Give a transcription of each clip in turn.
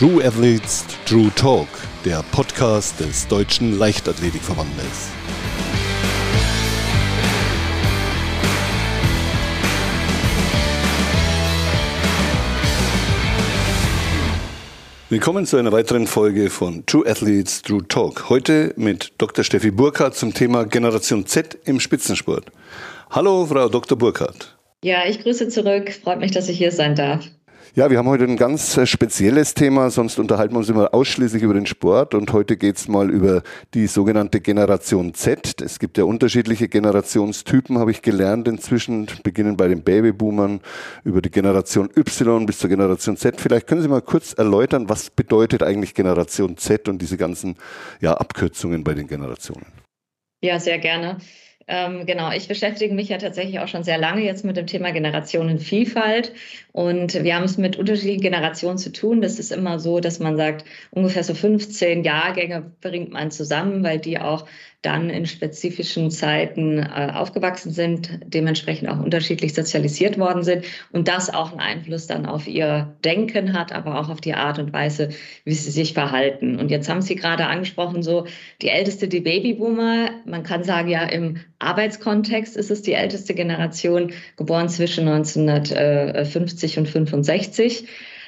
True Athletes True Talk, der Podcast des Deutschen Leichtathletikverbandes. Willkommen zu einer weiteren Folge von True Athletes True Talk. Heute mit Dr. Steffi Burkhardt zum Thema Generation Z im Spitzensport. Hallo, Frau Dr. Burkhardt. Ja, ich grüße zurück. Freut mich, dass ich hier sein darf. Ja, wir haben heute ein ganz äh, spezielles Thema, sonst unterhalten wir uns immer ausschließlich über den Sport und heute geht's mal über die sogenannte Generation Z. Es gibt ja unterschiedliche Generationstypen, habe ich gelernt inzwischen, beginnen bei den Babyboomern über die Generation Y bis zur Generation Z. Vielleicht können Sie mal kurz erläutern, was bedeutet eigentlich Generation Z und diese ganzen ja, Abkürzungen bei den Generationen? Ja, sehr gerne. Ähm, genau, ich beschäftige mich ja tatsächlich auch schon sehr lange jetzt mit dem Thema Generationenvielfalt. Und wir haben es mit unterschiedlichen Generationen zu tun. Das ist immer so, dass man sagt, ungefähr so 15 Jahrgänge bringt man zusammen, weil die auch dann in spezifischen Zeiten äh, aufgewachsen sind, dementsprechend auch unterschiedlich sozialisiert worden sind und das auch einen Einfluss dann auf ihr Denken hat, aber auch auf die Art und Weise, wie sie sich verhalten. Und jetzt haben Sie gerade angesprochen, so die älteste, die Babyboomer, man kann sagen, ja, im Arbeitskontext ist es die älteste Generation, geboren zwischen 1950 und 65.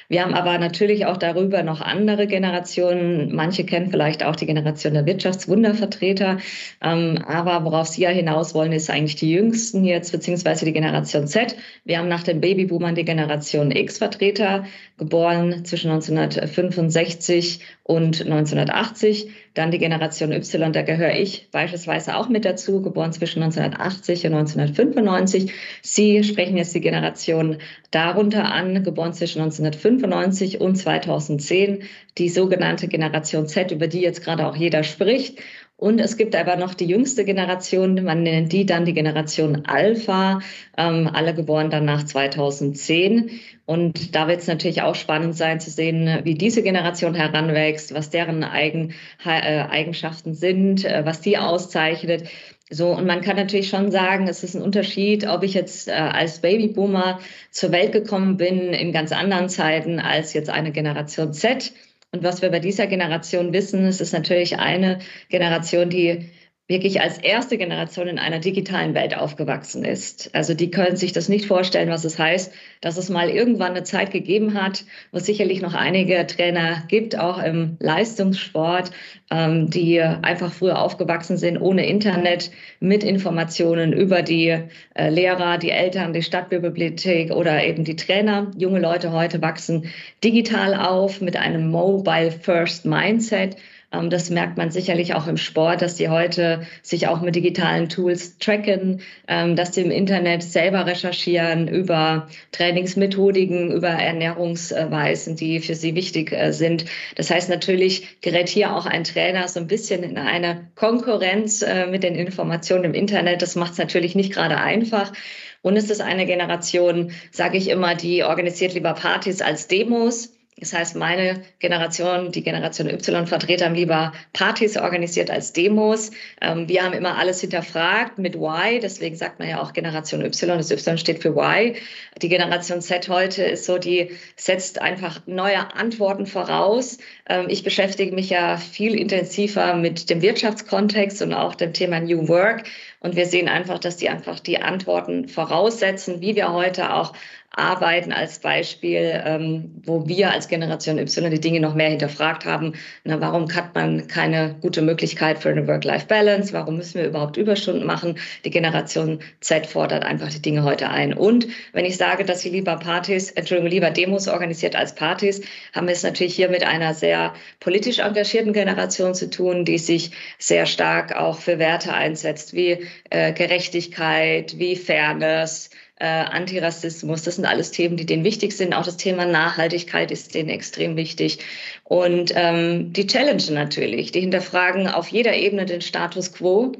Wir haben aber natürlich auch darüber noch andere Generationen. Manche kennen vielleicht auch die Generation der Wirtschaftswundervertreter. Ähm, aber worauf Sie ja hinaus wollen, ist eigentlich die Jüngsten jetzt, beziehungsweise die Generation Z. Wir haben nach den Babyboomern die Generation X-Vertreter, geboren zwischen 1965 und 1980. Dann die Generation Y, da gehöre ich beispielsweise auch mit dazu, geboren zwischen 1980 und 1995. Sie sprechen jetzt die Generation darunter an, geboren zwischen 1995 und 2010, die sogenannte Generation Z, über die jetzt gerade auch jeder spricht. Und es gibt aber noch die jüngste Generation, man nennt die dann die Generation Alpha, ähm, alle geboren dann nach 2010. Und da wird es natürlich auch spannend sein zu sehen, wie diese Generation heranwächst, was deren Eigen, äh, Eigenschaften sind, äh, was die auszeichnet. So, und man kann natürlich schon sagen, es ist ein Unterschied, ob ich jetzt äh, als Babyboomer zur Welt gekommen bin in ganz anderen Zeiten als jetzt eine Generation Z und was wir bei dieser Generation wissen, es ist natürlich eine Generation, die wirklich als erste Generation in einer digitalen Welt aufgewachsen ist. Also die können sich das nicht vorstellen, was es heißt, dass es mal irgendwann eine Zeit gegeben hat, wo es sicherlich noch einige Trainer gibt, auch im Leistungssport, ähm, die einfach früher aufgewachsen sind ohne Internet, mit Informationen über die äh, Lehrer, die Eltern, die Stadtbibliothek oder eben die Trainer. Junge Leute heute wachsen digital auf mit einem Mobile First Mindset das merkt man sicherlich auch im Sport, dass die heute sich auch mit digitalen Tools tracken, ähm, dass die im Internet selber recherchieren über Trainingsmethodiken, über Ernährungsweisen, die für sie wichtig äh, sind. Das heißt, natürlich gerät hier auch ein Trainer so ein bisschen in eine Konkurrenz äh, mit den Informationen im Internet. Das macht es natürlich nicht gerade einfach. Und es ist eine Generation, sage ich immer, die organisiert lieber Partys als Demos. Das heißt, meine Generation, die Generation Y-Vertreter haben lieber Partys organisiert als Demos. Ähm, wir haben immer alles hinterfragt mit Why. Deswegen sagt man ja auch Generation Y. Das Y steht für Why. Die Generation Z heute ist so, die setzt einfach neue Antworten voraus. Ähm, ich beschäftige mich ja viel intensiver mit dem Wirtschaftskontext und auch dem Thema New Work. Und wir sehen einfach, dass die einfach die Antworten voraussetzen, wie wir heute auch arbeiten als Beispiel, ähm, wo wir als Generation Y die Dinge noch mehr hinterfragt haben. Na, warum hat man keine gute Möglichkeit für eine Work-Life-Balance? Warum müssen wir überhaupt Überstunden machen? Die Generation Z fordert einfach die Dinge heute ein. Und wenn ich sage, dass sie lieber Partys, Entschuldigung, lieber Demos organisiert als Partys, haben wir es natürlich hier mit einer sehr politisch engagierten Generation zu tun, die sich sehr stark auch für Werte einsetzt, wie äh, Gerechtigkeit, wie Fairness, äh, Antirassismus, das sind alles Themen, die denen wichtig sind. Auch das Thema Nachhaltigkeit ist denen extrem wichtig. Und ähm, die Challenge natürlich, die hinterfragen auf jeder Ebene den Status quo.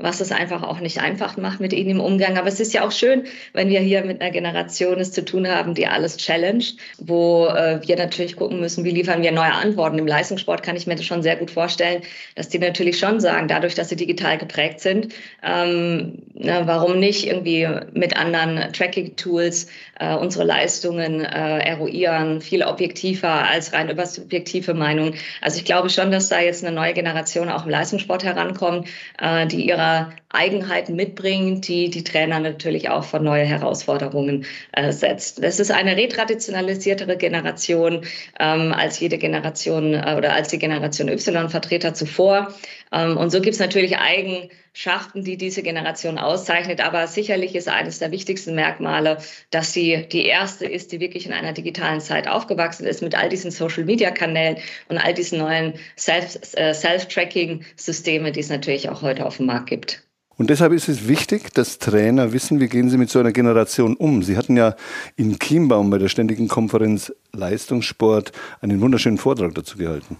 Was es einfach auch nicht einfach macht mit ihnen im Umgang. Aber es ist ja auch schön, wenn wir hier mit einer Generation es zu tun haben, die alles challenged, wo äh, wir natürlich gucken müssen, wie liefern wir neue Antworten. Im Leistungssport kann ich mir das schon sehr gut vorstellen, dass die natürlich schon sagen, dadurch, dass sie digital geprägt sind, ähm, na, warum nicht irgendwie mit anderen Tracking-Tools äh, unsere Leistungen äh, eruieren, viel objektiver als rein über subjektive Meinung. Also ich glaube schon, dass da jetzt eine neue Generation auch im Leistungssport herankommt, äh, die ihre Eigenheiten mitbringt, die die Trainer natürlich auch vor neue Herausforderungen äh, setzt. Das ist eine retraditionalisiertere Generation ähm, als jede Generation äh, oder als die Generation Y-Vertreter zuvor. Ähm, und so gibt es natürlich Eigenschaften, die diese Generation auszeichnet. Aber sicherlich ist eines der wichtigsten Merkmale, dass sie die erste ist, die wirklich in einer digitalen Zeit aufgewachsen ist mit all diesen Social-Media-Kanälen und all diesen neuen äh, Self-Tracking-Systeme, die es natürlich auch heute auf dem Markt gibt. Und deshalb ist es wichtig, dass Trainer wissen, wie gehen sie mit so einer Generation um. Sie hatten ja in Chiembaum bei der Ständigen Konferenz Leistungssport einen wunderschönen Vortrag dazu gehalten.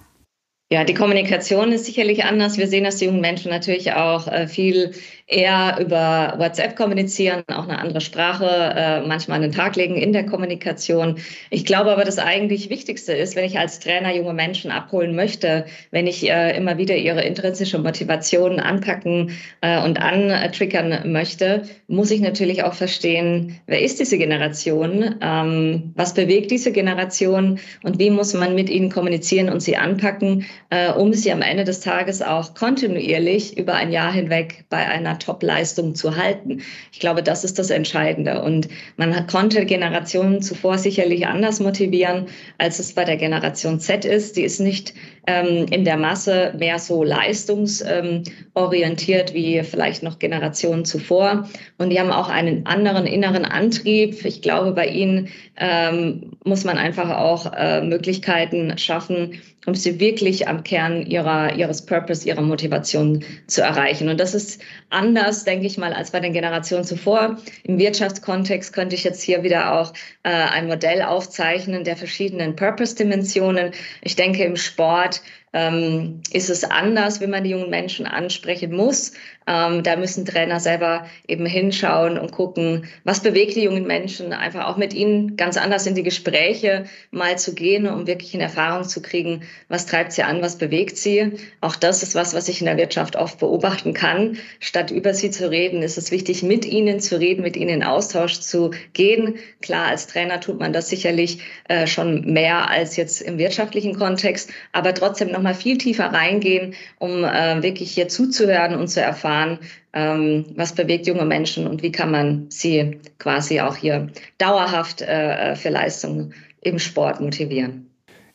Ja, die Kommunikation ist sicherlich anders. Wir sehen, dass die jungen Menschen natürlich auch äh, viel eher über WhatsApp kommunizieren, auch eine andere Sprache äh, manchmal an den Tag legen in der Kommunikation. Ich glaube aber, das eigentlich Wichtigste ist, wenn ich als Trainer junge Menschen abholen möchte, wenn ich äh, immer wieder ihre intrinsische Motivation anpacken äh, und antriggern möchte, muss ich natürlich auch verstehen, wer ist diese Generation, ähm, was bewegt diese Generation und wie muss man mit ihnen kommunizieren und sie anpacken, äh, um sie am Ende des Tages auch kontinuierlich über ein Jahr hinweg bei einer Top-Leistung zu halten. Ich glaube, das ist das Entscheidende. Und man konnte Generationen zuvor sicherlich anders motivieren, als es bei der Generation Z ist. Die ist nicht ähm, in der Masse mehr so leistungsorientiert wie vielleicht noch Generationen zuvor. Und die haben auch einen anderen inneren Antrieb. Ich glaube, bei ihnen ähm, muss man einfach auch äh, Möglichkeiten schaffen, um sie wirklich am Kern ihrer, ihres Purpose, ihrer Motivation zu erreichen. Und das ist anders, denke ich mal, als bei den Generationen zuvor. Im Wirtschaftskontext könnte ich jetzt hier wieder auch äh, ein Modell aufzeichnen der verschiedenen Purpose-Dimensionen. Ich denke, im Sport ähm, ist es anders, wenn man die jungen Menschen ansprechen muss. Ähm, da müssen Trainer selber eben hinschauen und gucken, was bewegt die jungen Menschen, einfach auch mit ihnen ganz anders in die Gespräche mal zu gehen, um wirklich in Erfahrung zu kriegen, was treibt sie an, was bewegt sie. Auch das ist was, was ich in der Wirtschaft oft beobachten kann. Statt über sie zu reden, ist es wichtig, mit ihnen zu reden, mit ihnen in Austausch zu gehen. Klar, als Trainer tut man das sicherlich äh, schon mehr als jetzt im wirtschaftlichen Kontext, aber trotzdem noch mal viel tiefer reingehen, um äh, wirklich hier zuzuhören und zu erfahren, erfahren, ähm, was bewegt junge Menschen und wie kann man sie quasi auch hier dauerhaft äh, für Leistungen im Sport motivieren.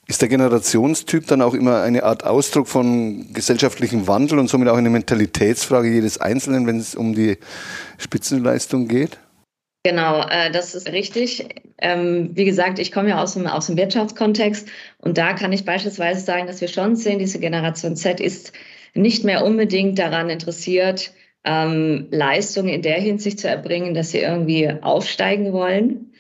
Ist der Generationstyp dann auch immer eine Art Ausdruck von gesellschaftlichem Wandel und somit auch eine Mentalitätsfrage jedes Einzelnen, wenn es um die Spitzenleistung geht? Genau, äh, das ist richtig. Ähm, wie gesagt, ich komme ja aus dem, aus dem Wirtschaftskontext und da kann ich beispielsweise sagen, dass wir schon sehen, diese Generation Z ist nicht mehr unbedingt daran interessiert, ähm, Leistungen in der Hinsicht zu erbringen, dass sie irgendwie aufsteigen wollen,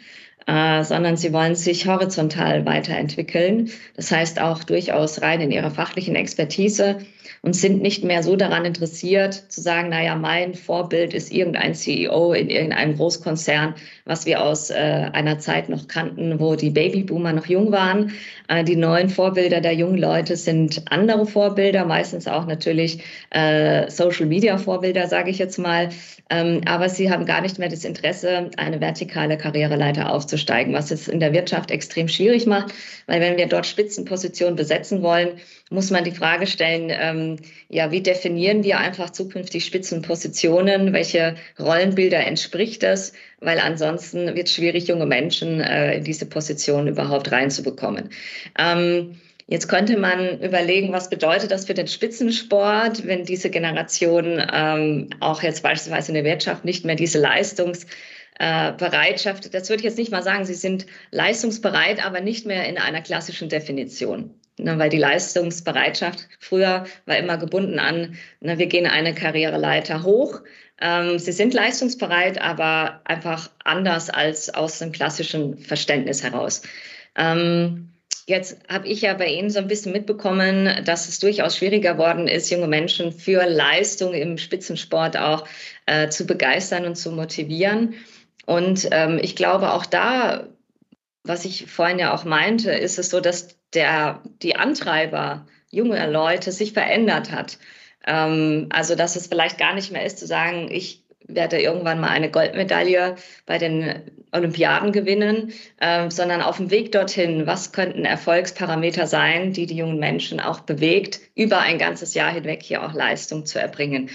äh, sondern sie wollen sich horizontal weiterentwickeln. Das heißt auch durchaus rein in ihrer fachlichen Expertise und sind nicht mehr so daran interessiert zu sagen, naja, mein Vorbild ist irgendein CEO in irgendeinem Großkonzern, was wir aus äh, einer Zeit noch kannten, wo die Babyboomer noch jung waren. Äh, die neuen Vorbilder der jungen Leute sind andere Vorbilder, meistens auch natürlich äh, Social-Media-Vorbilder, sage ich jetzt mal. Ähm, aber sie haben gar nicht mehr das Interesse, eine vertikale Karriereleiter aufzusteigen, was es in der Wirtschaft extrem schwierig macht, weil wenn wir dort Spitzenpositionen besetzen wollen, muss man die Frage stellen, ähm, ja, wie definieren wir einfach zukünftig Spitzenpositionen? Welche Rollenbilder entspricht das? Weil ansonsten wird es schwierig, junge Menschen äh, in diese Position überhaupt reinzubekommen. Ähm, Jetzt könnte man überlegen, was bedeutet das für den Spitzensport, wenn diese Generation ähm, auch jetzt beispielsweise in der Wirtschaft nicht mehr diese Leistungsbereitschaft, äh, das würde ich jetzt nicht mal sagen, sie sind leistungsbereit, aber nicht mehr in einer klassischen Definition. Ne, weil die Leistungsbereitschaft früher war immer gebunden an, ne, wir gehen eine Karriereleiter hoch. Ähm, sie sind leistungsbereit, aber einfach anders als aus dem klassischen Verständnis heraus. Ähm, Jetzt habe ich ja bei Ihnen so ein bisschen mitbekommen, dass es durchaus schwieriger worden ist, junge Menschen für Leistung im Spitzensport auch äh, zu begeistern und zu motivieren. Und ähm, ich glaube, auch da, was ich vorhin ja auch meinte, ist es so, dass der, die Antreiber junger Leute sich verändert hat. Ähm, also, dass es vielleicht gar nicht mehr ist zu sagen, ich werde irgendwann mal eine Goldmedaille bei den Olympiaden gewinnen, äh, sondern auf dem Weg dorthin, was könnten Erfolgsparameter sein, die die jungen Menschen auch bewegt, über ein ganzes Jahr hinweg hier auch Leistung zu erbringen.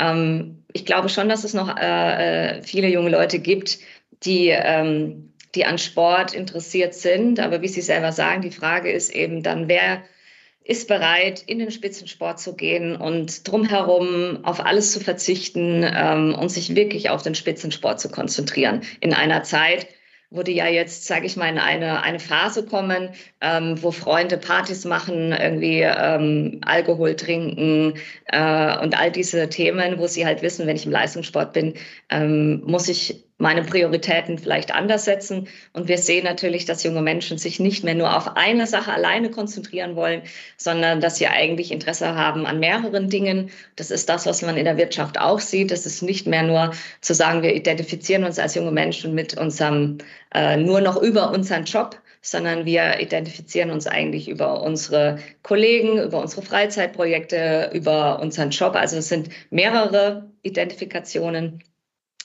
Ähm, ich glaube schon, dass es noch äh, äh viele junge Leute gibt, die ähm, die an Sport interessiert sind. Aber wie Sie selber sagen, die Frage ist eben dann, wer ist bereit, in den Spitzensport zu gehen und drumherum auf alles zu verzichten ähm, und sich wirklich auf den Spitzensport zu konzentrieren. In einer Zeit, die ja jetzt, sage ich mal, in eine, eine Phase kommen, ähm, wo Freunde Partys machen, irgendwie ähm, Alkohol trinken äh, und all diese Themen, wo sie halt wissen, wenn ich im Leistungssport bin, ähm, muss ich meine Prioritäten vielleicht anders setzen. Und wir sehen natürlich, dass junge Menschen sich nicht mehr nur auf eine Sache alleine konzentrieren wollen, sondern dass sie eigentlich Interesse haben an mehreren Dingen. Das ist das, was man in der Wirtschaft auch sieht. Das ist nicht mehr nur zu sagen, wir identifizieren uns als junge Menschen mit unserem, äh, nur noch über unseren Job, sondern wir identifizieren uns eigentlich über unsere Kollegen, über unsere Freizeitprojekte, über unseren Job. Also es sind mehrere Identifikationen.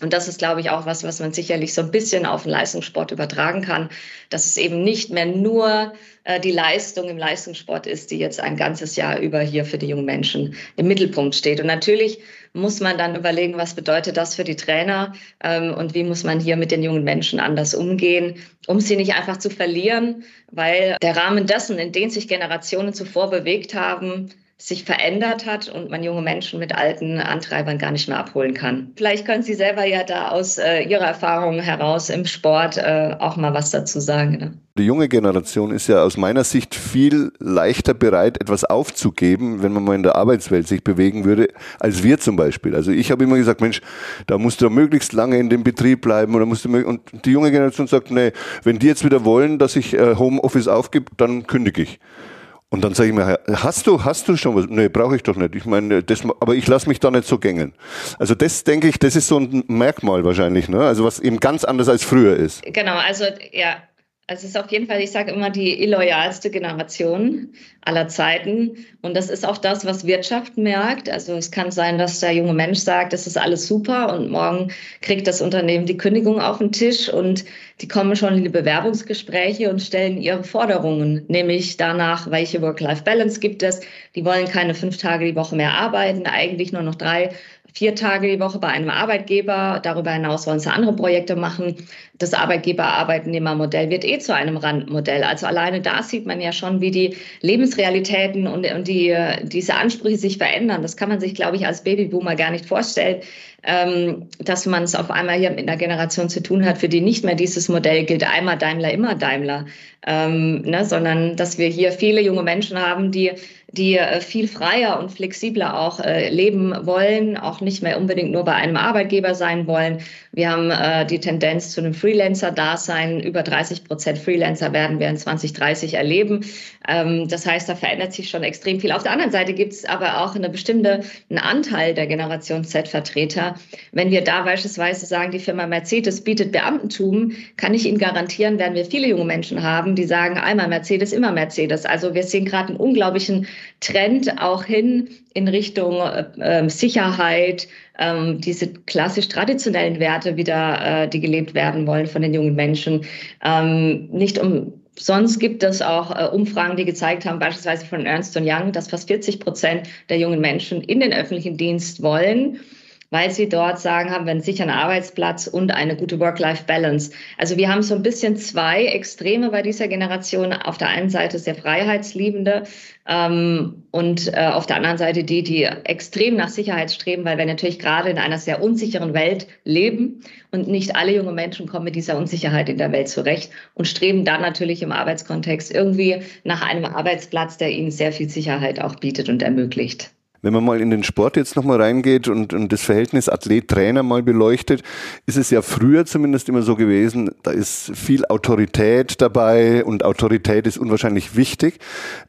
Und das ist, glaube ich, auch was, was man sicherlich so ein bisschen auf den Leistungssport übertragen kann, dass es eben nicht mehr nur äh, die Leistung im Leistungssport ist, die jetzt ein ganzes Jahr über hier für die jungen Menschen im Mittelpunkt steht. Und natürlich muss man dann überlegen, was bedeutet das für die Trainer ähm, und wie muss man hier mit den jungen Menschen anders umgehen, um sie nicht einfach zu verlieren, weil der Rahmen dessen, in den sich Generationen zuvor bewegt haben, sich verändert hat und man junge Menschen mit alten Antreibern gar nicht mehr abholen kann. Vielleicht können Sie selber ja da aus äh, Ihrer Erfahrung heraus im Sport äh, auch mal was dazu sagen. Ne? Die junge Generation ist ja aus meiner Sicht viel leichter bereit, etwas aufzugeben, wenn man mal in der Arbeitswelt sich bewegen würde, als wir zum Beispiel. Also ich habe immer gesagt, Mensch, da musst du möglichst lange in dem Betrieb bleiben oder musst du und die junge Generation sagt, nee, wenn die jetzt wieder wollen, dass ich äh, Homeoffice aufgib, dann kündige ich. Und dann sage ich mir, hast du, hast du schon was? Nee, brauche ich doch nicht. Ich meine, das, aber ich lasse mich da nicht so gängeln. Also das denke ich, das ist so ein Merkmal wahrscheinlich, ne? Also was eben ganz anders als früher ist. Genau, also ja, es ist auf jeden Fall, ich sage immer, die illoyalste Generation aller Zeiten. Und das ist auch das, was Wirtschaft merkt. Also es kann sein, dass der junge Mensch sagt, das ist alles super und morgen kriegt das Unternehmen die Kündigung auf den Tisch und die kommen schon in die Bewerbungsgespräche und stellen ihre Forderungen, nämlich danach, welche Work-Life-Balance gibt es. Die wollen keine fünf Tage die Woche mehr arbeiten, eigentlich nur noch drei vier Tage die Woche bei einem Arbeitgeber. Darüber hinaus wollen sie andere Projekte machen. Das Arbeitgeber-Arbeitnehmer-Modell wird eh zu einem Randmodell. Also alleine da sieht man ja schon, wie die Lebensrealitäten und, und die, diese Ansprüche sich verändern. Das kann man sich, glaube ich, als Babyboomer gar nicht vorstellen, ähm, dass man es auf einmal hier mit einer Generation zu tun hat, für die nicht mehr dieses Modell gilt, einmal Daimler, immer Daimler, ähm, ne, sondern dass wir hier viele junge Menschen haben, die die äh, viel freier und flexibler auch äh, leben wollen, auch nicht mehr unbedingt nur bei einem Arbeitgeber sein wollen. Wir haben äh, die Tendenz zu einem Freelancer-Dasein. Über 30 Prozent Freelancer werden wir in 2030 erleben. Ähm, das heißt, da verändert sich schon extrem viel. Auf der anderen Seite gibt es aber auch eine bestimmte einen Anteil der Generation Z-Vertreter. Wenn wir da beispielsweise sagen, die Firma Mercedes bietet Beamtentum, kann ich Ihnen garantieren, werden wir viele junge Menschen haben, die sagen, einmal Mercedes, immer Mercedes. Also wir sehen gerade einen unglaublichen Trend auch hin in Richtung äh, Sicherheit, äh, diese klassisch traditionellen Werte wieder, äh, die gelebt werden wollen von den jungen Menschen. Ähm, nicht um Sonst gibt es auch äh, Umfragen, die gezeigt haben, beispielsweise von Ernst Young, dass fast 40 Prozent der jungen Menschen in den öffentlichen Dienst wollen weil sie dort sagen, haben wir einen sicheren Arbeitsplatz und eine gute Work-Life-Balance. Also wir haben so ein bisschen zwei Extreme bei dieser Generation. Auf der einen Seite sehr Freiheitsliebende ähm, und äh, auf der anderen Seite die, die extrem nach Sicherheit streben, weil wir natürlich gerade in einer sehr unsicheren Welt leben und nicht alle junge Menschen kommen mit dieser Unsicherheit in der Welt zurecht und streben dann natürlich im Arbeitskontext irgendwie nach einem Arbeitsplatz, der ihnen sehr viel Sicherheit auch bietet und ermöglicht. Wenn man mal in den Sport jetzt nochmal reingeht und, und das Verhältnis Athlet-Trainer mal beleuchtet, ist es ja früher zumindest immer so gewesen, da ist viel Autorität dabei und Autorität ist unwahrscheinlich wichtig.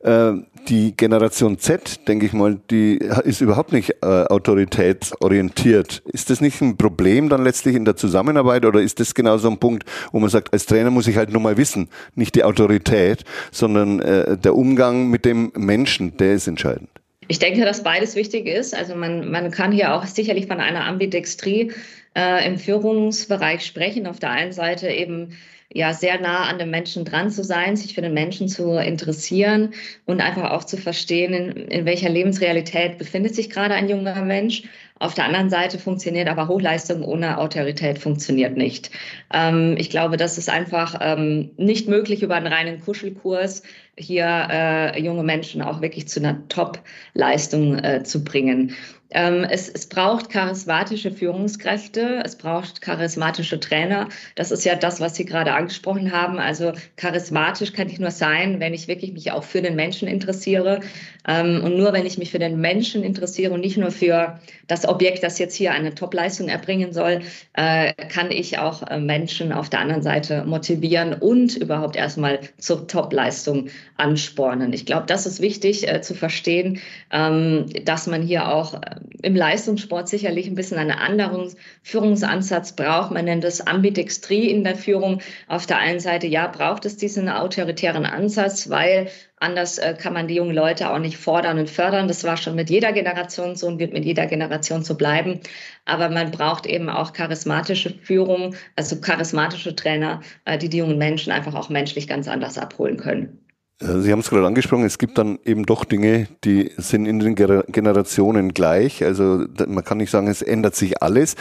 Äh, die Generation Z, denke ich mal, die ist überhaupt nicht äh, autoritätsorientiert. Ist das nicht ein Problem dann letztlich in der Zusammenarbeit oder ist das genau so ein Punkt, wo man sagt, als Trainer muss ich halt nur mal wissen, nicht die Autorität, sondern äh, der Umgang mit dem Menschen, der ist entscheidend? Ich denke, dass beides wichtig ist. Also man, man kann hier auch sicherlich von einer Ambidextrie äh, im Führungsbereich sprechen. Auf der einen Seite eben ja sehr nah an dem Menschen dran zu sein, sich für den Menschen zu interessieren und einfach auch zu verstehen, in, in welcher Lebensrealität befindet sich gerade ein junger Mensch. Auf der anderen Seite funktioniert aber Hochleistung ohne Autorität funktioniert nicht. Ähm, ich glaube, das ist einfach ähm, nicht möglich über einen reinen Kuschelkurs hier äh, junge Menschen auch wirklich zu einer Top-Leistung äh, zu bringen. Ähm, es, es braucht charismatische Führungskräfte, es braucht charismatische Trainer. Das ist ja das, was Sie gerade angesprochen haben. Also charismatisch kann ich nur sein, wenn ich wirklich mich auch für den Menschen interessiere. Ähm, und nur wenn ich mich für den Menschen interessiere und nicht nur für das Objekt, das jetzt hier eine Topleistung erbringen soll, äh, kann ich auch äh, Menschen auf der anderen Seite motivieren und überhaupt erstmal zur Topleistung anspornen. Ich glaube, das ist wichtig äh, zu verstehen, ähm, dass man hier auch im Leistungssport sicherlich ein bisschen einen anderen Führungsansatz braucht. Man nennt es Ambidextrie in der Führung. Auf der einen Seite, ja, braucht es diesen autoritären Ansatz, weil anders äh, kann man die jungen Leute auch nicht fordern und fördern. Das war schon mit jeder Generation so und wird mit jeder Generation so bleiben. Aber man braucht eben auch charismatische Führung, also charismatische Trainer, äh, die die jungen Menschen einfach auch menschlich ganz anders abholen können. Äh, Sie haben es gerade angesprochen, es gibt dann eben doch Dinge, die sind in den Generationen gleich. Also man kann nicht sagen, es ändert sich alles.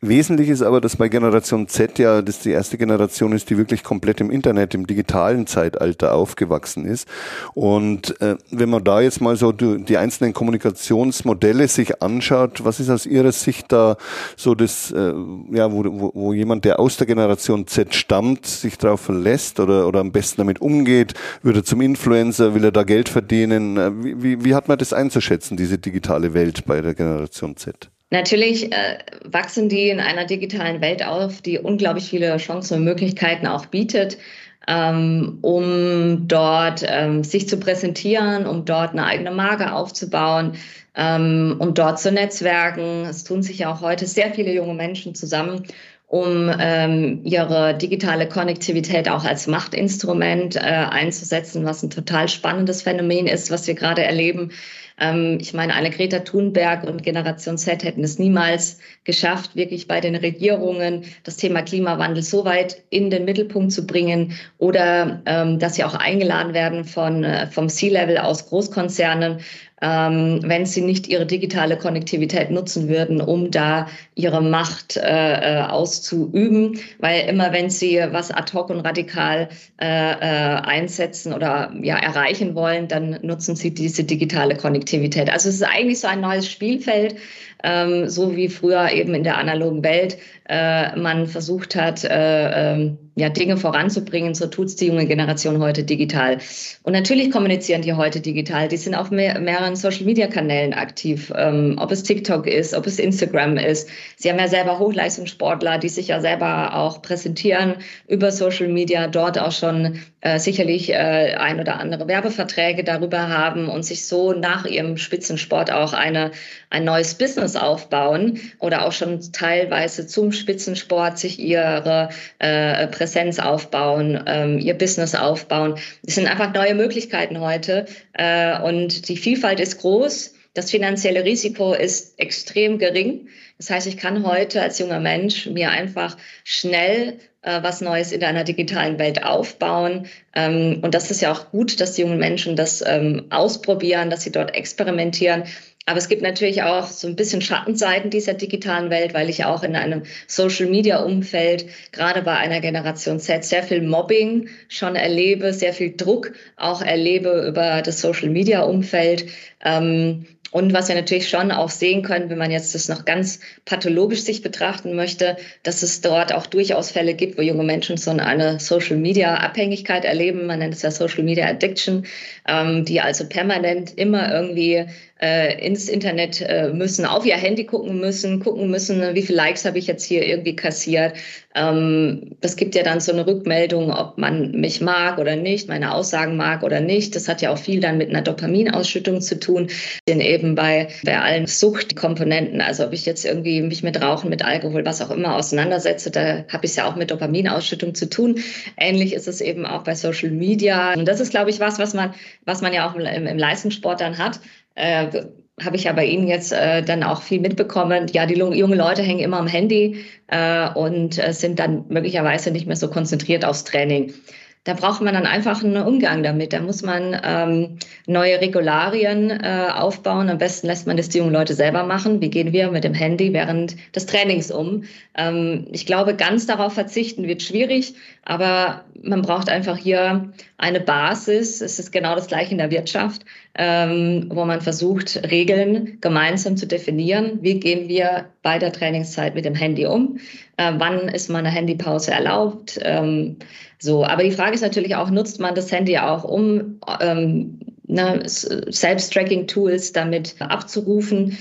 Wesentlich ist aber, dass bei Generation Z ja das die erste Generation ist, die wirklich komplett im Internet, im digitalen Zeitalter aufgewachsen ist. Und äh, wenn man da jetzt mal so die, einzelnen Kommunikationsmodelle sich anschaut, was ist aus Ihrer Sicht da so das, äh, ja, wo, wo, wo jemand, der aus der Generation Z stammt, sich darauf verlässt oder, oder am besten damit umgeht, würde zum Influencer, will er da Geld verdienen? Äh, wie, wie, wie hat man das einzuschätzen, diese digitale Welt bei der Generation Z? Natürlich äh, wachsen die in einer digitalen Welt auf, die unglaublich viele Chancen und Möglichkeiten auch bietet, ähm, um dort ähm, sich zu präsentieren, um dort eine eigene Marke aufzubauen, ähm, um dort zu netzwerken. Es tun sich ja auch heute sehr viele junge Menschen zusammen, um ähm, ihre digitale Konnektivität auch als Machtinstrument äh, einzusetzen, was ein total spannendes Phänomen ist, was wir gerade erleben. Ähm, ich meine, eine Greta Thunberg und Generation Z hätten es niemals geschafft, wirklich bei den Regierungen das Thema Klimawandel so weit in den Mittelpunkt zu bringen oder ähm, dass sie auch eingeladen werden von, äh, vom C-Level aus Großkonzernen, ähm, wenn sie nicht ihre digitale Konnektivität nutzen würden, um da ihre Macht äh, äh, auszuüben. Weil immer wenn sie was ad hoc und radikal äh, äh, einsetzen oder ja, erreichen wollen, dann nutzen sie diese digitale Konnektivität. Also es ist eigentlich so ein neues Spielfeld, ähm, so wie früher eben in der analogen Welt äh, man versucht hat, äh, ähm, ja, Dinge voranzubringen, so tut es die junge Generation heute digital. Und natürlich kommunizieren die heute digital. Die sind auf mehr, mehreren Social-Media-Kanälen aktiv, ähm, ob es TikTok ist, ob es Instagram ist. Sie haben ja selber Hochleistungssportler, die sich ja selber auch präsentieren über Social Media, dort auch schon äh, sicherlich äh, ein oder andere Werbeverträge darüber haben und sich so nach ihrem Spitzensport auch eine, ein neues Business aufbauen oder auch schon teilweise zum Spitzensport sich ihre äh, Präsenz aufbauen, ähm, ihr Business aufbauen. Es sind einfach neue Möglichkeiten heute äh, und die Vielfalt ist groß. Das finanzielle Risiko ist extrem gering. Das heißt, ich kann heute als junger Mensch mir einfach schnell äh, was Neues in einer digitalen Welt aufbauen. Ähm, und das ist ja auch gut, dass die jungen Menschen das ähm, ausprobieren, dass sie dort experimentieren. Aber es gibt natürlich auch so ein bisschen Schattenseiten dieser digitalen Welt, weil ich auch in einem Social-Media-Umfeld, gerade bei einer Generation Z, sehr viel Mobbing schon erlebe, sehr viel Druck auch erlebe über das Social-Media-Umfeld. Ähm, und was wir natürlich schon auch sehen können, wenn man jetzt das noch ganz pathologisch sich betrachten möchte, dass es dort auch durchaus Fälle gibt, wo junge Menschen so eine Social-Media-Abhängigkeit erleben. Man nennt es ja Social-Media-Addiction, ähm, die also permanent immer irgendwie äh, ins Internet äh, müssen, auf ihr Handy gucken müssen, gucken müssen, wie viele Likes habe ich jetzt hier irgendwie kassiert. Ähm, das gibt ja dann so eine Rückmeldung, ob man mich mag oder nicht, meine Aussagen mag oder nicht. Das hat ja auch viel dann mit einer Dopaminausschüttung zu tun, denn eben bei, bei allen Suchtkomponenten, also ob ich jetzt irgendwie mich mit Rauchen, mit Alkohol, was auch immer auseinandersetze, da habe ich es ja auch mit Dopaminausschüttung zu tun. Ähnlich ist es eben auch bei Social Media. Und das ist, glaube ich, was, was man, was man ja auch im, im Leistungssport dann hat. Äh, habe ich ja bei Ihnen jetzt äh, dann auch viel mitbekommen. Ja, die jungen Leute hängen immer am Handy äh, und äh, sind dann möglicherweise nicht mehr so konzentriert aufs Training da braucht man dann einfach einen Umgang damit. Da muss man ähm, neue Regularien äh, aufbauen. Am besten lässt man das die jungen Leute selber machen. Wie gehen wir mit dem Handy während des Trainings um? Ähm, ich glaube, ganz darauf verzichten wird schwierig, aber man braucht einfach hier eine Basis. Es ist genau das gleiche in der Wirtschaft, ähm, wo man versucht, Regeln gemeinsam zu definieren. Wie gehen wir bei der Trainingszeit mit dem Handy um? Äh, wann ist mal eine Handypause erlaubt? Ähm, so, aber die Frage ist natürlich auch, nutzt man das Handy auch, um ähm, ne, Selbst-Tracking-Tools damit abzurufen?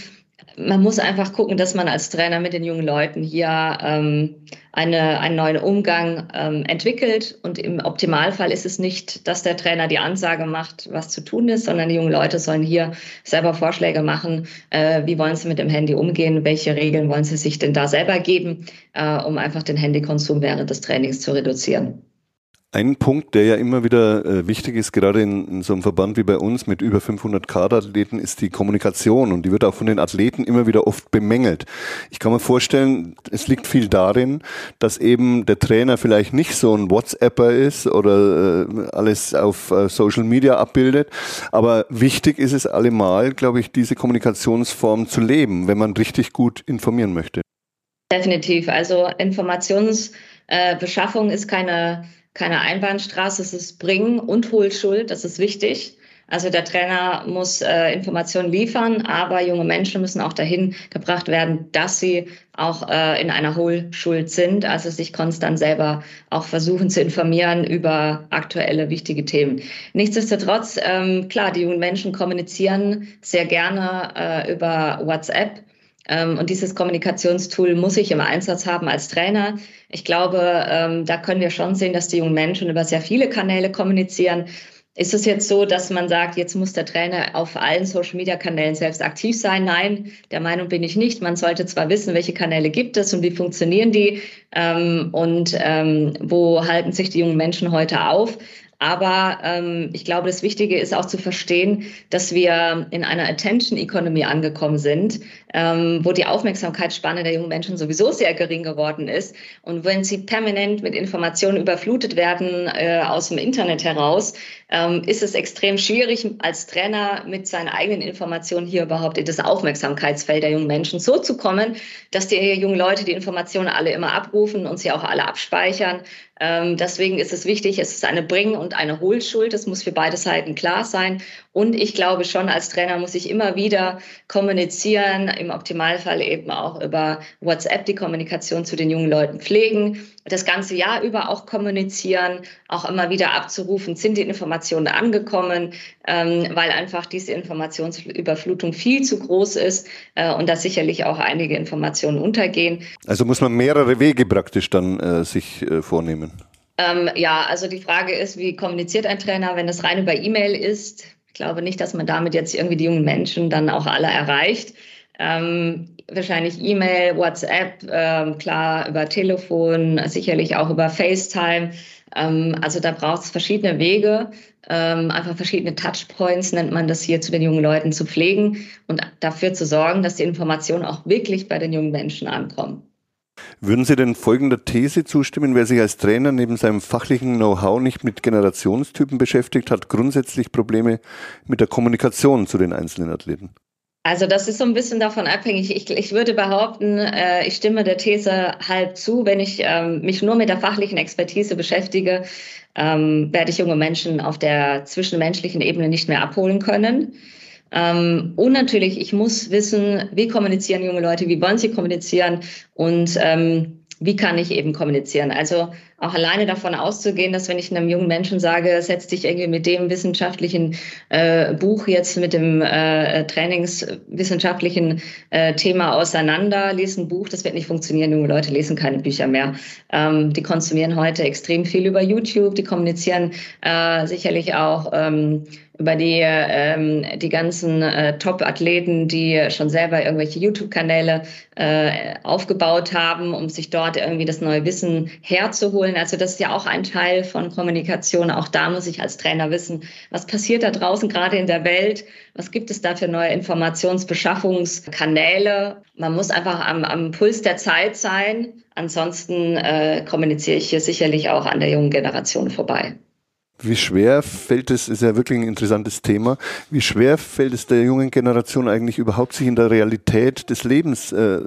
Man muss einfach gucken, dass man als Trainer mit den jungen Leuten hier ähm, eine, einen neuen Umgang ähm, entwickelt. Und im Optimalfall ist es nicht, dass der Trainer die Ansage macht, was zu tun ist, sondern die jungen Leute sollen hier selber Vorschläge machen, äh, wie wollen sie mit dem Handy umgehen, welche Regeln wollen sie sich denn da selber geben, äh, um einfach den Handykonsum während des Trainings zu reduzieren. Ein Punkt, der ja immer wieder äh, wichtig ist, gerade in, in, so einem Verband wie bei uns mit über 500 Kaderathleten, ist die Kommunikation und die wird auch von den Athleten immer wieder oft bemängelt. Ich kann mir vorstellen, es liegt viel darin, dass eben der Trainer vielleicht nicht so ein WhatsApper ist oder äh, alles auf äh, Social Media abbildet, aber wichtig ist es allemal, glaube ich, diese Kommunikationsform zu leben, wenn man richtig gut informieren möchte. Definitiv. Also Informationsbeschaffung ist keine keine Einbahnstraße, es ist Bringen und Hohlschuld, das ist wichtig. Also der Trainer muss äh, Informationen liefern, aber junge Menschen müssen auch dahin gebracht werden, dass sie auch äh, in einer Hohlschuld sind, also sich konstant selber auch versuchen zu informieren über aktuelle wichtige Themen. Nichtsdestotrotz, ähm, klar, die jungen Menschen kommunizieren sehr gerne äh, über WhatsApp. Ähm, und dieses Kommunikationstool muss ich im Einsatz haben als Trainer. Ich glaube, ähm, da können wir schon sehen, dass die jungen Menschen über sehr viele Kanäle kommunizieren. Ist es jetzt so, dass man sagt, jetzt muss der Trainer auf allen Social-Media-Kanälen selbst aktiv sein? Nein, der Meinung bin ich nicht. Man sollte zwar wissen, welche Kanäle gibt es und wie funktionieren die ähm, und ähm, wo halten sich die jungen Menschen heute auf. Aber ähm, ich glaube, das Wichtige ist auch zu verstehen, dass wir in einer Attention Economy angekommen sind, ähm, wo die Aufmerksamkeitsspanne der jungen Menschen sowieso sehr gering geworden ist. Und wenn sie permanent mit Informationen überflutet werden äh, aus dem Internet heraus, ähm, ist es extrem schwierig, als Trainer mit seinen eigenen Informationen hier überhaupt in das Aufmerksamkeitsfeld der jungen Menschen so zu kommen, dass die jungen Leute die Informationen alle immer abrufen und sie auch alle abspeichern. Ähm, deswegen ist es wichtig, es ist eine Bring- und eine Hohlschuld. Das muss für beide Seiten klar sein. Und ich glaube schon, als Trainer muss ich immer wieder kommunizieren, im Optimalfall eben auch über WhatsApp die Kommunikation zu den jungen Leuten pflegen, das ganze Jahr über auch kommunizieren, auch immer wieder abzurufen, sind die Informationen angekommen, ähm, weil einfach diese Informationsüberflutung viel zu groß ist äh, und da sicherlich auch einige Informationen untergehen. Also muss man mehrere Wege praktisch dann äh, sich äh, vornehmen. Ähm, ja, also die Frage ist, wie kommuniziert ein Trainer, wenn es rein über E-Mail ist? Ich glaube nicht, dass man damit jetzt irgendwie die jungen Menschen dann auch alle erreicht. Ähm, wahrscheinlich E-Mail, WhatsApp, ähm, klar über Telefon, sicherlich auch über FaceTime. Ähm, also da braucht es verschiedene Wege, ähm, einfach verschiedene Touchpoints nennt man das hier zu den jungen Leuten zu pflegen und dafür zu sorgen, dass die Informationen auch wirklich bei den jungen Menschen ankommen. Würden Sie denn folgender These zustimmen, wer sich als Trainer neben seinem fachlichen Know-how nicht mit Generationstypen beschäftigt, hat grundsätzlich Probleme mit der Kommunikation zu den einzelnen Athleten? Also das ist so ein bisschen davon abhängig. Ich, ich würde behaupten, äh, ich stimme der These halb zu. Wenn ich ähm, mich nur mit der fachlichen Expertise beschäftige, ähm, werde ich junge Menschen auf der zwischenmenschlichen Ebene nicht mehr abholen können. Ähm, und natürlich, ich muss wissen, wie kommunizieren junge Leute, wie wollen sie kommunizieren und ähm, wie kann ich eben kommunizieren. Also auch alleine davon auszugehen, dass wenn ich einem jungen Menschen sage, setz dich irgendwie mit dem wissenschaftlichen äh, Buch jetzt mit dem äh, trainingswissenschaftlichen äh, Thema auseinander, lesen ein Buch, das wird nicht funktionieren. Junge Leute lesen keine Bücher mehr. Ähm, die konsumieren heute extrem viel über YouTube, die kommunizieren äh, sicherlich auch ähm, über die, ähm, die ganzen äh, Top-Athleten, die schon selber irgendwelche YouTube-Kanäle äh, aufgebaut haben, um sich dort irgendwie das neue Wissen herzuholen. Also das ist ja auch ein Teil von Kommunikation. Auch da muss ich als Trainer wissen, was passiert da draußen gerade in der Welt, was gibt es da für neue Informationsbeschaffungskanäle. Man muss einfach am, am Puls der Zeit sein. Ansonsten äh, kommuniziere ich hier sicherlich auch an der jungen Generation vorbei. Wie schwer fällt es, ist ja wirklich ein interessantes Thema, wie schwer fällt es der jungen Generation eigentlich überhaupt, sich in der Realität des Lebens äh,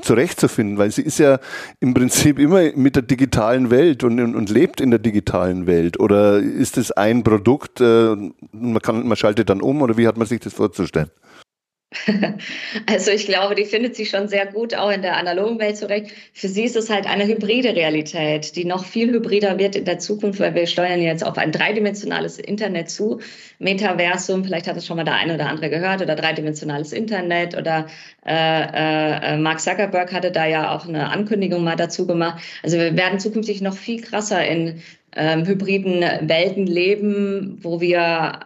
zurechtzufinden? Weil sie ist ja im Prinzip immer mit der digitalen Welt und, und lebt in der digitalen Welt. Oder ist es ein Produkt, äh, man, kann, man schaltet dann um oder wie hat man sich das vorzustellen? Also ich glaube, die findet sich schon sehr gut auch in der analogen Welt zurecht. Für sie ist es halt eine hybride Realität, die noch viel hybrider wird in der Zukunft, weil wir steuern jetzt auf ein dreidimensionales Internet zu. Metaversum, vielleicht hat es schon mal der eine oder andere gehört, oder dreidimensionales Internet oder äh, äh, Mark Zuckerberg hatte da ja auch eine Ankündigung mal dazu gemacht. Also wir werden zukünftig noch viel krasser in ähm, hybriden Welten leben, wo wir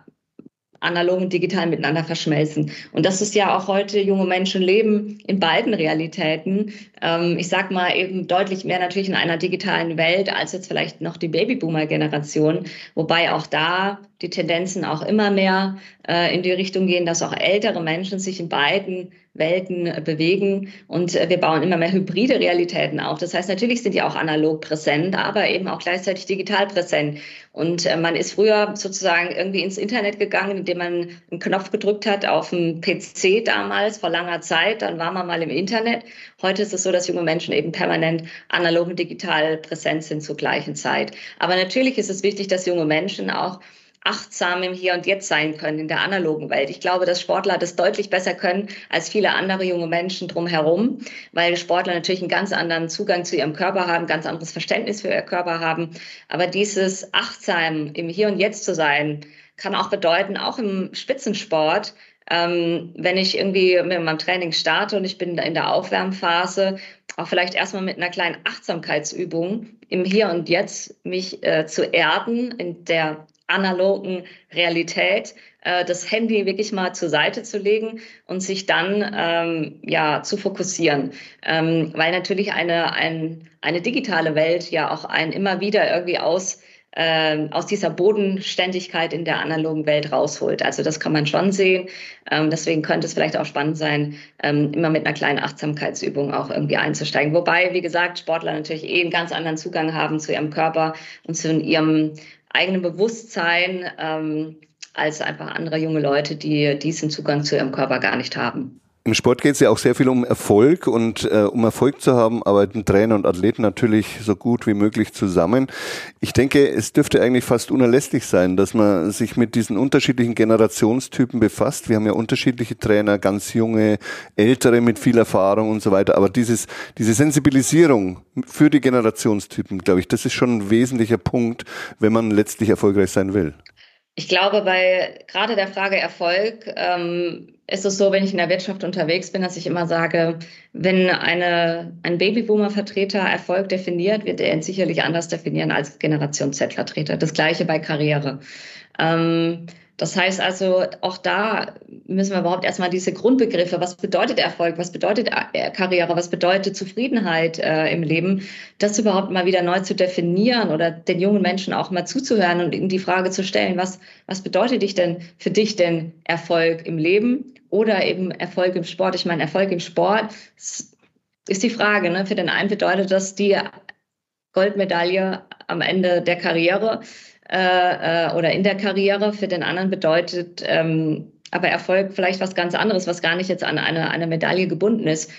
analog und digital miteinander verschmelzen. Und das ist ja auch heute junge Menschen leben in beiden Realitäten. Ähm, ich sag mal eben deutlich mehr natürlich in einer digitalen Welt als jetzt vielleicht noch die Babyboomer-Generation, wobei auch da die Tendenzen auch immer mehr äh, in die Richtung gehen, dass auch ältere Menschen sich in beiden Welten äh, bewegen und äh, wir bauen immer mehr hybride Realitäten auf. Das heißt, natürlich sind die auch analog präsent, aber eben auch gleichzeitig digital präsent. Und äh, man ist früher sozusagen irgendwie ins Internet gegangen, indem man einen Knopf gedrückt hat auf dem PC damals vor langer Zeit, dann war man mal im Internet. Heute ist es so, dass junge Menschen eben permanent analog und digital präsent sind zur gleichen Zeit. Aber natürlich ist es wichtig, dass junge Menschen auch achtsam im Hier und Jetzt sein können in der analogen Welt. Ich glaube, dass Sportler das deutlich besser können als viele andere junge Menschen drumherum, weil Sportler natürlich einen ganz anderen Zugang zu ihrem Körper haben, ganz anderes Verständnis für ihr Körper haben. Aber dieses achtsam im Hier und Jetzt zu sein, kann auch bedeuten, auch im Spitzensport, ähm, wenn ich irgendwie mit meinem Training starte und ich bin in der Aufwärmphase, auch vielleicht erstmal mit einer kleinen Achtsamkeitsübung im Hier und Jetzt mich äh, zu erden, in der analogen Realität, äh, das Handy wirklich mal zur Seite zu legen und sich dann ähm, ja zu fokussieren, ähm, weil natürlich eine ein, eine digitale Welt ja auch einen immer wieder irgendwie aus äh, aus dieser Bodenständigkeit in der analogen Welt rausholt. Also das kann man schon sehen. Ähm, deswegen könnte es vielleicht auch spannend sein, ähm, immer mit einer kleinen Achtsamkeitsübung auch irgendwie einzusteigen. Wobei, wie gesagt, Sportler natürlich eh einen ganz anderen Zugang haben zu ihrem Körper und zu ihrem eigenen Bewusstsein ähm, als einfach andere junge Leute, die diesen Zugang zu ihrem Körper gar nicht haben. Im Sport geht es ja auch sehr viel um Erfolg und äh, um Erfolg zu haben, arbeiten Trainer und Athleten natürlich so gut wie möglich zusammen. Ich denke, es dürfte eigentlich fast unerlässlich sein, dass man sich mit diesen unterschiedlichen Generationstypen befasst. Wir haben ja unterschiedliche Trainer, ganz junge, ältere mit viel Erfahrung und so weiter. Aber dieses, diese Sensibilisierung für die Generationstypen, glaube ich, das ist schon ein wesentlicher Punkt, wenn man letztlich erfolgreich sein will. Ich glaube, bei gerade der Frage Erfolg ähm, ist es so, wenn ich in der Wirtschaft unterwegs bin, dass ich immer sage, wenn eine, ein Babyboomer-Vertreter Erfolg definiert, wird er ihn sicherlich anders definieren als Generation Z-Vertreter. Das gleiche bei Karriere. Ähm, das heißt also, auch da müssen wir überhaupt erstmal diese Grundbegriffe, was bedeutet Erfolg, was bedeutet äh, Karriere, was bedeutet Zufriedenheit äh, im Leben, das überhaupt mal wieder neu zu definieren oder den jungen Menschen auch mal zuzuhören und ihnen die Frage zu stellen, was, was bedeutet dich denn für dich denn Erfolg im Leben oder eben Erfolg im Sport? Ich meine, Erfolg im Sport ist die Frage. Ne? Für den einen bedeutet das die Goldmedaille am Ende der Karriere äh, äh, oder in der Karriere. Für den anderen bedeutet ähm, aber Erfolg vielleicht was ganz anderes, was gar nicht jetzt an eine, eine Medaille gebunden ist.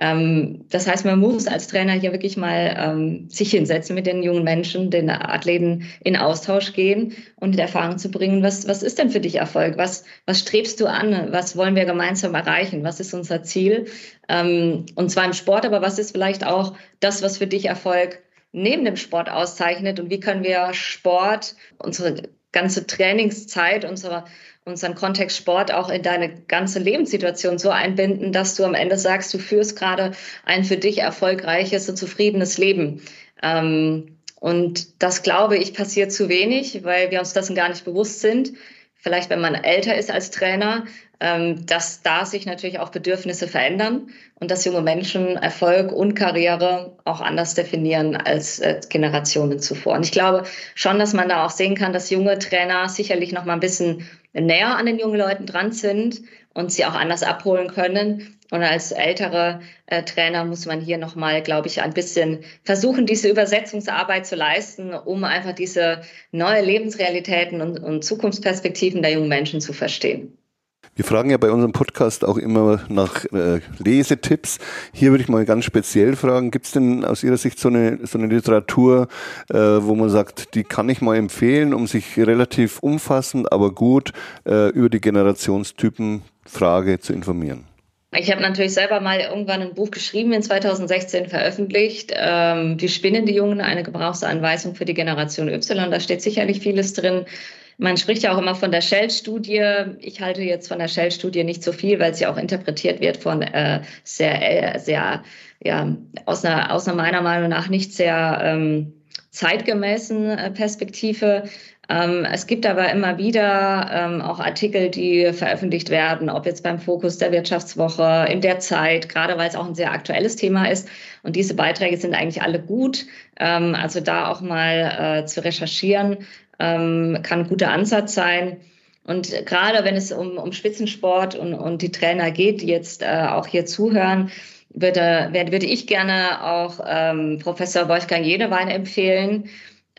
Ähm, das heißt, man muss als Trainer hier wirklich mal ähm, sich hinsetzen mit den jungen Menschen, den Athleten in Austausch gehen und in Erfahrung zu bringen, was, was ist denn für dich Erfolg? Was, was strebst du an? Was wollen wir gemeinsam erreichen? Was ist unser Ziel? Ähm, und zwar im Sport, aber was ist vielleicht auch das, was für dich Erfolg neben dem Sport auszeichnet und wie können wir Sport, unsere ganze Trainingszeit, unsere, unseren Kontext Sport auch in deine ganze Lebenssituation so einbinden, dass du am Ende sagst, du führst gerade ein für dich erfolgreiches und zufriedenes Leben. Ähm, und das glaube ich passiert zu wenig, weil wir uns dessen gar nicht bewusst sind. Vielleicht, wenn man älter ist als Trainer, dass da sich natürlich auch Bedürfnisse verändern und dass junge Menschen Erfolg und Karriere auch anders definieren als äh, Generationen zuvor. Und ich glaube schon, dass man da auch sehen kann, dass junge Trainer sicherlich noch mal ein bisschen näher an den jungen Leuten dran sind und sie auch anders abholen können. Und als ältere äh, Trainer muss man hier nochmal, glaube ich, ein bisschen versuchen, diese Übersetzungsarbeit zu leisten, um einfach diese neue Lebensrealitäten und Zukunftsperspektiven der jungen Menschen zu verstehen. Wir fragen ja bei unserem Podcast auch immer nach äh, Lesetipps. Hier würde ich mal ganz speziell fragen, gibt es denn aus Ihrer Sicht so eine, so eine Literatur, äh, wo man sagt, die kann ich mal empfehlen, um sich relativ umfassend, aber gut äh, über die Generationstypen-Frage zu informieren? Ich habe natürlich selber mal irgendwann ein Buch geschrieben, in 2016 veröffentlicht, ähm, Die spinnende Jungen, eine Gebrauchsanweisung für die Generation Y. Da steht sicherlich vieles drin, man spricht ja auch immer von der Shell-Studie. Ich halte jetzt von der Shell-Studie nicht so viel, weil sie auch interpretiert wird von äh, sehr, äh, sehr, ja, aus einer, aus einer meiner Meinung nach nicht sehr ähm, zeitgemäßen äh, Perspektive. Ähm, es gibt aber immer wieder ähm, auch Artikel, die veröffentlicht werden, ob jetzt beim Fokus der Wirtschaftswoche, in der Zeit, gerade weil es auch ein sehr aktuelles Thema ist. Und diese Beiträge sind eigentlich alle gut. Ähm, also da auch mal äh, zu recherchieren, ähm, kann ein guter Ansatz sein. Und gerade wenn es um, um Spitzensport und, und die Trainer geht, die jetzt äh, auch hier zuhören, würde, würde ich gerne auch ähm, Professor Wolfgang Jedewein empfehlen,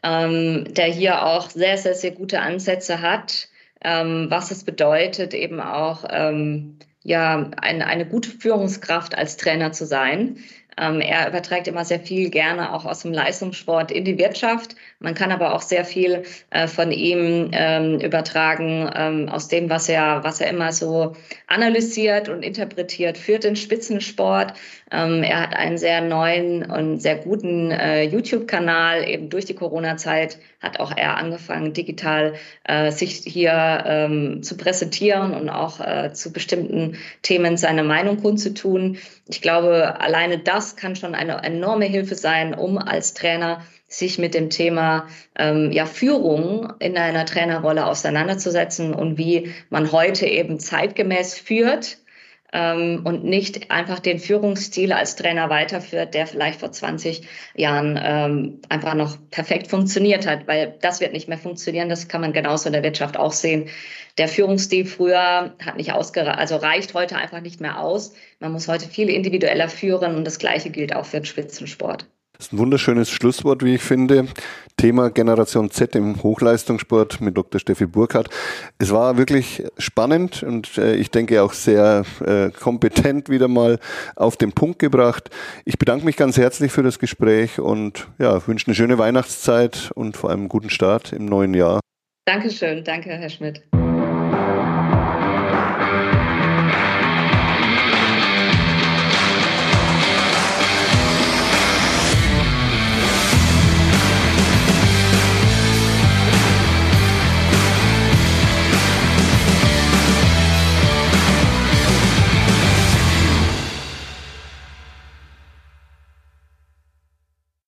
ähm, der hier auch sehr, sehr, sehr gute Ansätze hat, ähm, was es bedeutet, eben auch ähm, ja, ein, eine gute Führungskraft als Trainer zu sein. Ähm, er überträgt immer sehr viel gerne auch aus dem Leistungssport in die Wirtschaft. Man kann aber auch sehr viel äh, von ihm ähm, übertragen ähm, aus dem, was er, was er immer so analysiert und interpretiert für den Spitzensport. Er hat einen sehr neuen und sehr guten äh, YouTube-Kanal. Eben durch die Corona-Zeit hat auch er angefangen, digital äh, sich hier ähm, zu präsentieren und auch äh, zu bestimmten Themen seine Meinung kundzutun. Ich glaube, alleine das kann schon eine enorme Hilfe sein, um als Trainer sich mit dem Thema ähm, ja, Führung in einer Trainerrolle auseinanderzusetzen und wie man heute eben zeitgemäß führt ähm, und nicht einfach den Führungsstil als Trainer weiterführt, der vielleicht vor 20 Jahren ähm, einfach noch perfekt funktioniert hat, weil das wird nicht mehr funktionieren. Das kann man genauso in der Wirtschaft auch sehen. Der Führungsstil früher hat nicht ausgereicht, also reicht heute einfach nicht mehr aus. Man muss heute viel individueller führen und das Gleiche gilt auch für den Spitzensport. Das ist ein wunderschönes Schlusswort, wie ich finde. Thema Generation Z im Hochleistungssport mit Dr. Steffi Burkhardt. Es war wirklich spannend und äh, ich denke auch sehr äh, kompetent wieder mal auf den Punkt gebracht. Ich bedanke mich ganz herzlich für das Gespräch und ja, wünsche eine schöne Weihnachtszeit und vor allem einen guten Start im neuen Jahr. Dankeschön, danke, Herr Schmidt.